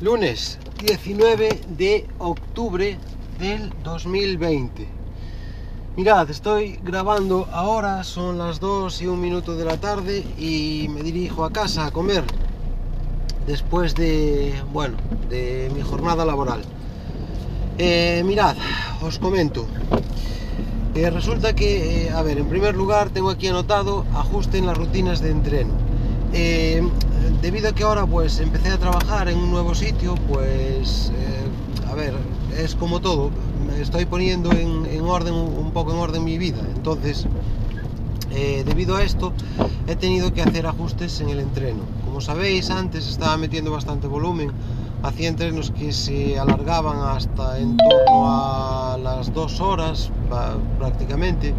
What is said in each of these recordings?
Lunes 19 de octubre del 2020. Mirad, estoy grabando ahora, son las 2 y un minuto de la tarde y me dirijo a casa a comer después de, bueno, de mi jornada laboral. Eh, mirad, os comento. Eh, resulta que, eh, a ver, en primer lugar tengo aquí anotado ajuste en las rutinas de entreno. Debido a que ahora pues empecé a trabajar en un nuevo sitio, pues, eh, a ver, es como todo, me estoy poniendo en, en orden, un poco en orden mi vida. Entonces, eh, debido a esto, he tenido que hacer ajustes en el entreno. Como sabéis, antes estaba metiendo bastante volumen, hacía entrenos que se alargaban hasta en torno a las dos horas prácticamente,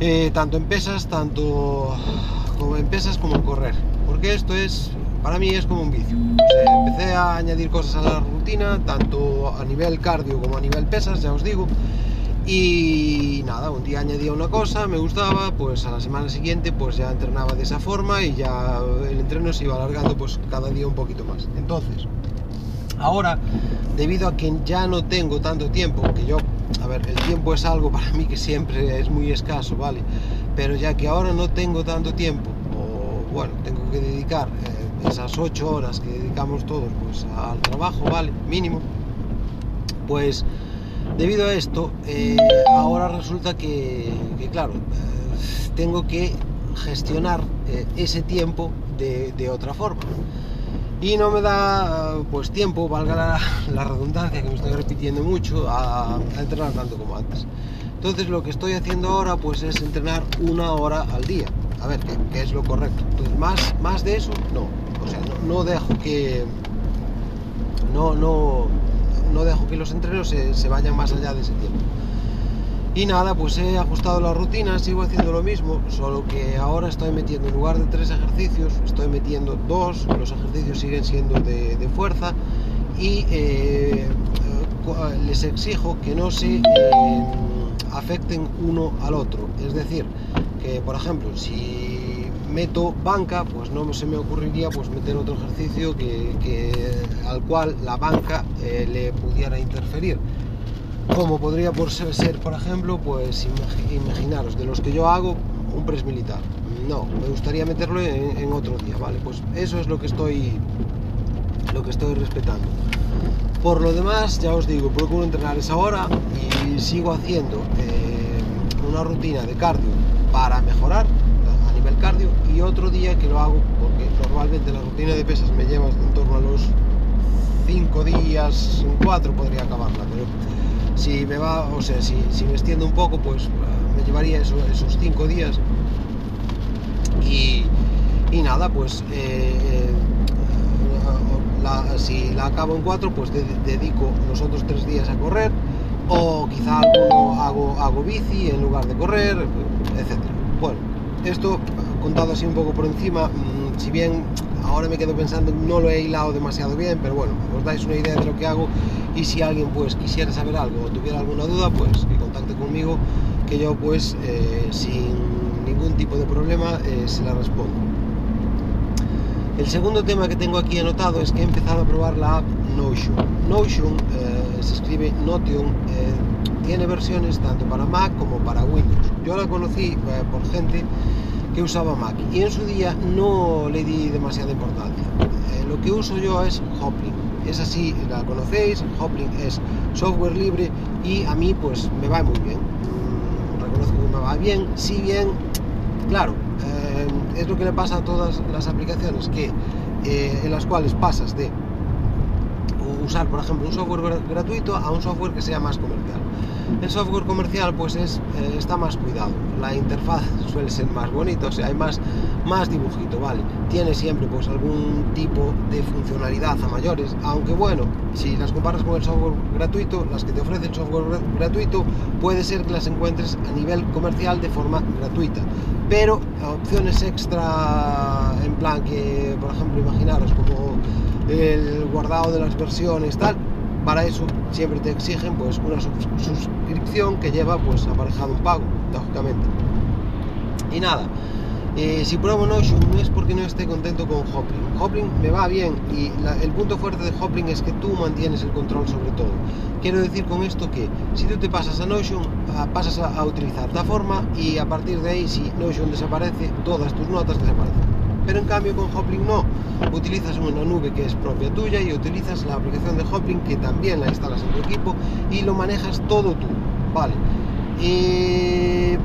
eh, tanto en pesas, tanto como en pesas como en correr, porque esto es, para mí es como un vicio. O sea, empecé a añadir cosas a la rutina, tanto a nivel cardio como a nivel pesas, ya os digo, y nada, un día añadía una cosa, me gustaba, pues a la semana siguiente pues ya entrenaba de esa forma y ya el entreno se iba alargando pues cada día un poquito más. Entonces, ahora, debido a que ya no tengo tanto tiempo, que yo, a ver, el tiempo es algo para mí que siempre es muy escaso, ¿vale? Pero ya que ahora no tengo tanto tiempo, o bueno, tengo que dedicar eh, esas ocho horas que dedicamos todos pues al trabajo, ¿vale? Mínimo, pues debido a esto, eh, ahora resulta que, claro, eh, tengo que gestionar ese tiempo de, otra forma. Y no me da pues tiempo, valga la, redundancia que me estoy repitiendo mucho, a, entrenar tanto como antes. Entonces lo que estoy haciendo ahora pues es entrenar una hora al día. A ver, ¿qué, es lo correcto? Entonces, más, más de eso, no. O sea, no, dejo que... No, no, no dejo que los entrenos se, se, vayan más allá de ese tiempo. Y nada, pues he ajustado la rutina, sigo haciendo lo mismo, solo que ahora estoy metiendo en lugar de tres ejercicios, estoy metiendo dos, los ejercicios siguen siendo de, de fuerza y eh, les exijo que no se eh, afecten uno al otro. Es decir, por ejemplo, si meto banca, pues no se me ocurriría pues meter otro ejercicio que, al cual la banca eh, le pudiera interferir. Como podría por ser, por ejemplo, pues imaginaros, de los que yo hago, un press militar. No, me gustaría meterlo en, en, otro día, ¿vale? Pues eso es lo que estoy lo que estoy respetando. Por lo demás, ya os digo, procuro entrenar esa hora y sigo haciendo eh, una rutina de cardio para mejorar a nivel cardio y otro día que lo hago porque normalmente la rutina de pesas me lleva en torno a los 5 días, 4 podría acabarla, pero si me va, o sea, si, si me extiendo un poco, pues me llevaría eso, esos 5 días. Y, y, nada, pues eh, la, si la acabo en 4, pues de, dedico los otros 3 días a correr, o quizá hago, hago bici en lugar de correr, etc. Bueno, esto contado así un poco por encima, mmm, si bien ahora me quedo pensando, no lo he hilado demasiado bien, pero bueno, os dais una idea de lo que hago y si alguien pues quisiera saber algo o tuviera alguna duda, pues que contacte conmigo, que yo pues eh, sin ningún tipo de problema eh, se la respondo. El segundo tema que tengo aquí anotado es que he empezado a probar la app Notion. Notion eh, se escribe Notion, tiene versiones tanto para Mac como para Windows. Yo la conocí por gente que usaba Mac y en su día no le di demasiada importancia. Eh, lo que uso yo es Hoplink. Es así, la conocéis, Hoplink es software libre y a mí pues me va muy bien. Mm, reconozco que me va bien, si bien, claro, eh, es lo que le pasa a todas las aplicaciones que eh, en las cuales pasas de usar, por ejemplo, un software gratuito a un software que sea más comercial. El software comercial pues es, eh, está más cuidado, la interfaz suele ser más bonita, o sea, hay más, más dibujito, ¿vale? Tiene siempre pues algún tipo de funcionalidad a mayores, aunque bueno, si las comparas con el software gratuito, las que te ofrece el software gratuito, puede ser que las encuentres a nivel comercial de forma gratuita, pero opciones extra en plan que, por ejemplo, imaginaros como el guardado de las versiones, tal, para eso siempre te exigen pues una suscripción que lleva pues aparejado un pago, lógicamente. Y nada, Eh, si pruebo Notion no es porque no esté contento con Hoplin. Hoplin me va bien y el punto fuerte de Hoplin es que tú mantienes el control sobre todo. Quiero decir con esto que si tú te pasas a Notion, pasas a, utilizar la forma y a partir de ahí si Notion desaparece, todas tus notas desaparecen. Pero en cambio con Hoplin no. Utilizas una nube que es propia tuya y utilizas la aplicación de Hoplin que también la instalas en tu equipo y lo manejas todo tú. Vale. Eh,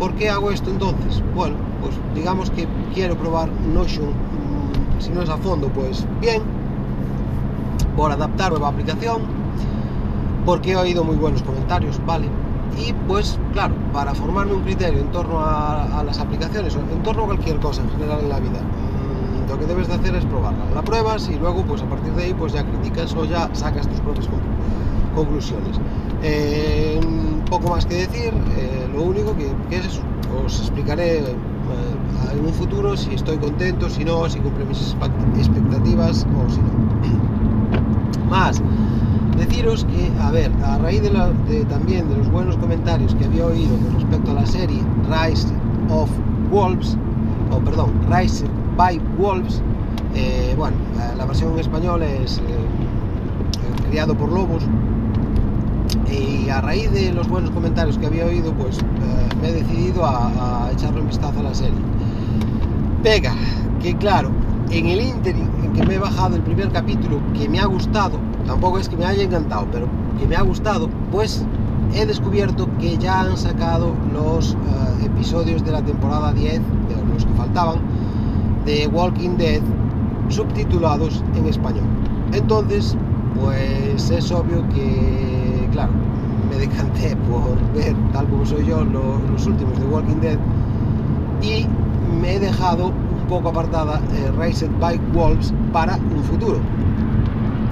¿Por qué hago esto entonces? Bueno, pues digamos que quiero probar Notion, mm, si no es a fondo, pues bien, por adaptar nueva aplicación, porque he oído muy buenos comentarios, ¿vale? Y pues claro, para formarme un criterio en torno a, las aplicaciones o en torno a cualquier cosa en general en la vida, mm, lo que debes de hacer es probarla. La pruebas y luego pues a partir de ahí pues ya criticas o ya sacas tus propias conclusiones. Eh, poco más que decir, eh, lo único que, es eso, os explicaré eh, en un futuro si estoy contento, si no, si cumple mis expectativas o si no. Más, deciros que, a ver, a raíz de, también de los buenos comentarios que había oído con respecto a la serie Rise of Wolves, o perdón, Rise by Wolves, eh, bueno, la versión en español es criado por lobos, y a raíz de los buenos comentarios que había oído, pues eh, me he decidido a, echarle un vistazo a la serie. Pega, que claro, en el interim en que me he bajado el primer capítulo, que me ha gustado, tampoco es que me haya encantado, pero que me ha gustado, pues he descubierto que ya han sacado los eh, episodios de la temporada 10, de los que faltaban, de Walking Dead, subtitulados en español. Entonces, pues es obvio que, claro, me decanté por ver, tal como soy yo, los últimos de Walking Dead y me he dejado poco apartada eh, Raised by Wolves para un futuro.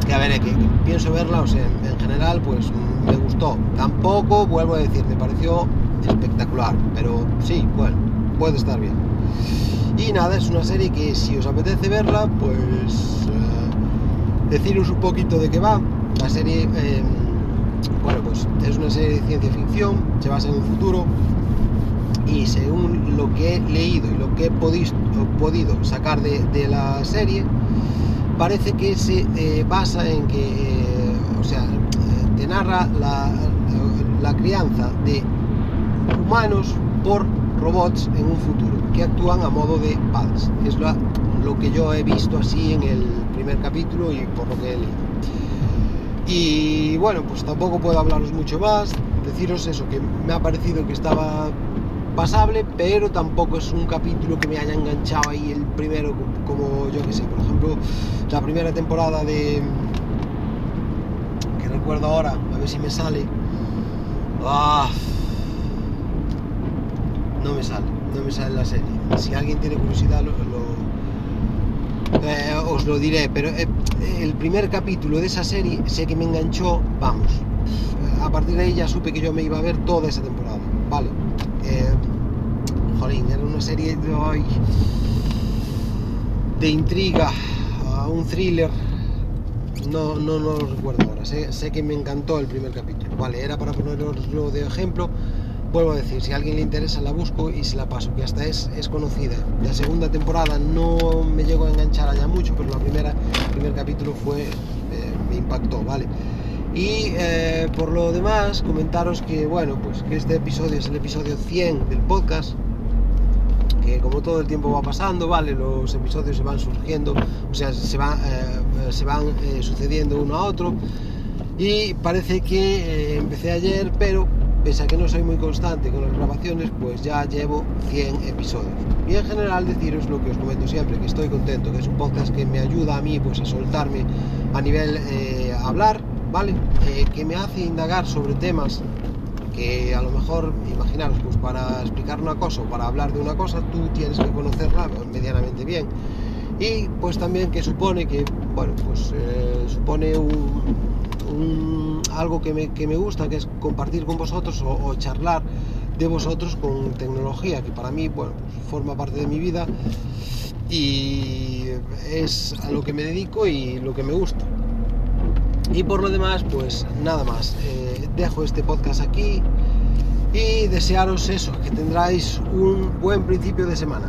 Que a ver, eh, pienso verla, o sea, en general, pues me gustó. Tampoco, vuelvo a decir, me pareció espectacular, pero sí, bueno, puede estar bien. Y nada, es una serie que si os apetece verla, pues deciros un poquito de qué va. La serie, eh, bueno, pues es una serie de ciencia ficción, se basa en un futuro y según lo que he leído y lo que he podido, sacar de, la serie, parece que se eh, basa en que, eh, o sea, te narra la, crianza de humanos por robots en un futuro que actúan a modo de padres. Es lo que yo he visto así en el capítulo y por lo que he leído. Y bueno, pues tampoco puedo hablaros mucho más, deciros eso, que me ha parecido que estaba pasable, pero tampoco es un capítulo que me haya enganchado ahí el primero, como yo que sé, por ejemplo, la primera temporada de... que recuerdo ahora, a ver si me sale. Ah, no me sale, no me sale la serie. Si alguien tiene curiosidad, lo eh, os lo diré, pero eh, el primer capítulo de esa serie sé que me enganchó, vamos. A partir de ahí ya supe que yo me iba a ver toda esa temporada, ¿vale? Eh, serie de, hoy de intriga, un thriller, no, no, no lo recuerdo ahora, sé, que me encantó el primer capítulo, ¿vale? Era para poneroslo de ejemplo vuelvo a decir, si a alguien le interesa la busco y se la paso, que hasta es, es conocida. La segunda temporada no me llegó a enganchar allá mucho, pero la primera, el primer capítulo fue, eh, me impactó, ¿vale? Y eh, por lo demás, comentaros que, bueno, pues que este episodio es el episodio 100 del podcast, que como todo el tiempo va pasando, ¿vale? Los episodios se van surgiendo, o sea, se, va, eh, se van sucediendo uno a otro. Y parece que empecé ayer, pero pese a que no soy muy constante con las grabaciones, pues ya llevo 100 episodios. Y en general deciros lo que os comento siempre, que estoy contento, que es un podcast que me ayuda a mí pues a soltarme a nivel eh, hablar, ¿vale? Eh, que me hace indagar sobre temas que a lo mejor, imaginaros, pues para explicar una cosa o para hablar de una cosa, tú tienes que conocerla medianamente bien. Y pues también que supone que, bueno, pues eh, supone un algo que me, que me, gusta, que es compartir con vosotros o, charlar de vosotros con tecnología, que para mí bueno, forma parte de mi vida y es a lo que me dedico y lo que me gusta. Y por lo demás, pues nada más. Eh, dejo este podcast aquí y desearos eso, que tendráis un buen principio de semana.